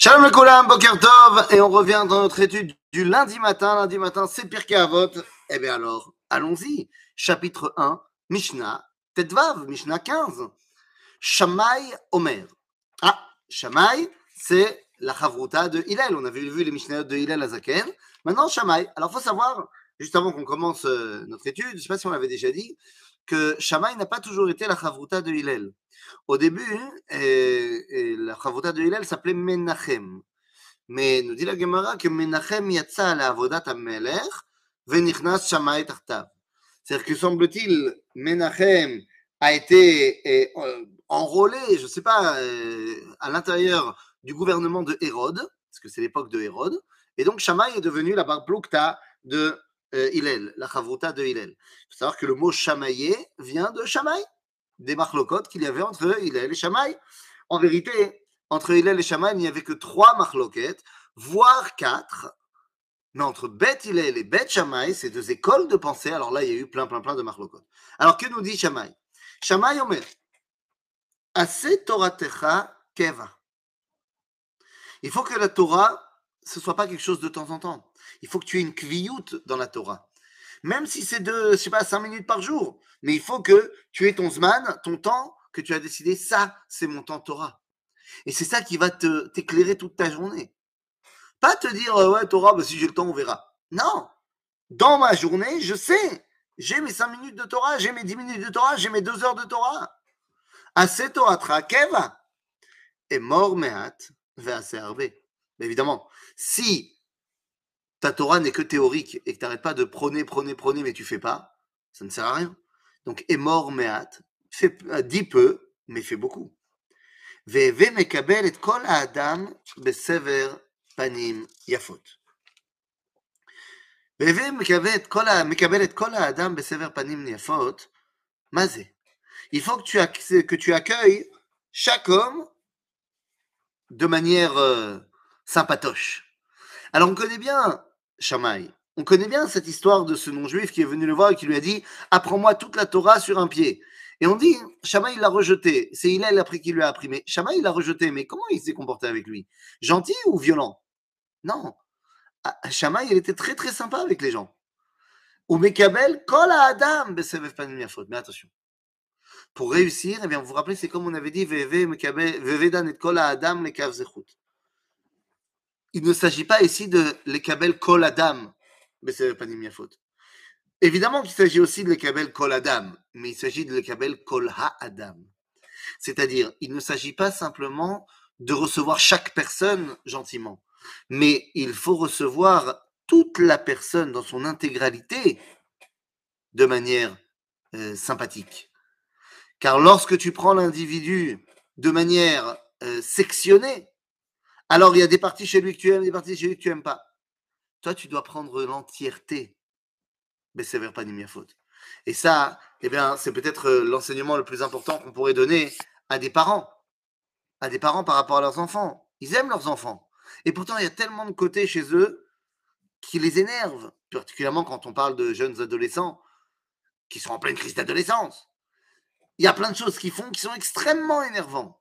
Shalom le Koulam, Boker Tov, et on revient dans notre étude du lundi matin. Lundi matin, c'est Pirkei Avot. Eh bien alors, allons-y. Chapitre 1, Mishnah, Tetvav, Mishnah 15. Shamaï Omer. Ah, Shamaï, c'est la chavruta de Hillel. On avait vu les Mishnahot de Hillel Azaken. Maintenant, Shamaï. Alors, faut savoir, juste avant qu'on commence euh, notre étude, je ne sais pas si on l'avait déjà dit, que Shamaï n'a pas toujours été la chavruta de Hillel. Au début, euh, la chavruta de Hillel s'appelait Menachem. Mais nous dit la Gemara que Menachem yatsa la avodat amelech venichnas Shamaï tartav. C'est-à-dire que semble-t-il, Menachem a été euh, enrôlé, je ne sais pas, euh, à l'intérieur du gouvernement de Hérode, parce que c'est l'époque de Hérode, et donc Shamaï est devenu la barboukta de euh, Hillel, la chavruta de Hillel. Il faut savoir que le mot chamaillé vient de Shamaï, des marlocotes qu'il y avait entre Hillel et Shamaï. En vérité, entre Hillel et Shamaï, il n'y avait que trois marloquettes, voire quatre. Mais entre Bet Hillel et Bet Shamaï, ces deux écoles de pensée, alors là, il y a eu plein, plein, plein de marlocotes. Alors, que nous dit Shamaï? Shamaï Omer, Ase Toratecha Keva. Il faut que la Torah, ce soit pas quelque chose de temps en temps. Il faut que tu aies une kviyut dans la Torah. Même si c'est de, je sais pas, 5 minutes par jour. Mais il faut que tu aies ton zman, ton temps, que tu as décidé, ça, c'est mon temps Torah. Et c'est ça qui va te, t'éclairer toute ta journée. Pas te dire, euh, ouais, Torah, bah, si j'ai le temps, on verra. Non. Dans ma journée, je sais. J'ai mes 5 minutes de Torah, j'ai mes 10 minutes de Torah, j'ai mes 2 heures de Torah. Assez Torah Keva. Et mort mehat, assez Évidemment, si ta Torah n'est que théorique et que tu n'arrêtes pas de prôner, prôner, prôner, mais tu fais pas, ça ne sert à rien. Donc, est mort, mais hâte. Euh, dis peu, mais fais beaucoup. Veve mekabel et kol adam besever panim yafot. Veve mekabel et panim yafot. Mazé. Il faut que tu, que tu accueilles chaque homme de manière euh, sympatoche. Alors on connaît bien Shamaï, on connaît bien cette histoire de ce non-juif qui est venu le voir et qui lui a dit Apprends-moi toute la Torah sur un pied. Et on dit Shamaï l'a rejeté. C'est Hillel après qui lui a appris. Mais Shamaï l'a rejeté. Mais comment il s'est comporté avec lui? Gentil ou violent? Non. Shamaï, il était très très sympa avec les gens. Ou Mekabel, Kol Adam, Mais attention. Pour réussir, eh bien, vous vous rappelez, c'est comme on avait dit Adam, il ne s'agit pas ici de l'ekabel kol adam, mais c'est pas faute. Évidemment qu'il s'agit aussi de l'ekabel kol adam, mais il s'agit de l'ekabel kol ha-adam. C'est-à-dire, il ne s'agit pas simplement de recevoir chaque personne gentiment, mais il faut recevoir toute la personne dans son intégralité de manière euh, sympathique. Car lorsque tu prends l'individu de manière euh, sectionnée, alors, il y a des parties chez lui que tu aimes, des parties chez lui que tu n'aimes pas. Toi, tu dois prendre l'entièreté. Mais c'est vers pas ni faute. Et ça, eh c'est peut-être l'enseignement le plus important qu'on pourrait donner à des parents. À des parents par rapport à leurs enfants. Ils aiment leurs enfants. Et pourtant, il y a tellement de côtés chez eux qui les énervent, particulièrement quand on parle de jeunes adolescents qui sont en pleine crise d'adolescence. Il y a plein de choses qu'ils font qui sont extrêmement énervants.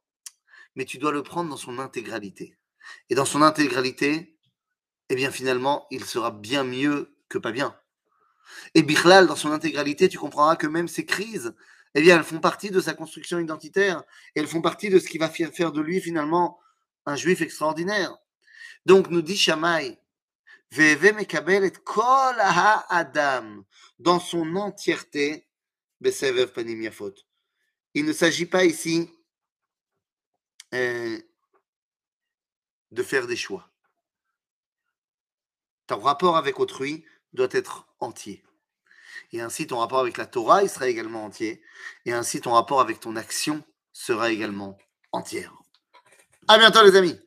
Mais tu dois le prendre dans son intégralité. Et dans son intégralité, eh bien finalement, il sera bien mieux que pas bien. Et Bichlal, dans son intégralité, tu comprendras que même ces crises, eh bien, elles font partie de sa construction identitaire, et elles font partie de ce qui va faire de lui finalement un juif extraordinaire. Donc nous dit Shammai, Veve mekabel et kol adam dans son entièreté. Il ne s'agit pas ici euh, de faire des choix. Ton rapport avec autrui doit être entier. Et ainsi, ton rapport avec la Torah, sera également entier. Et ainsi, ton rapport avec ton action sera également entière. À bientôt, les amis!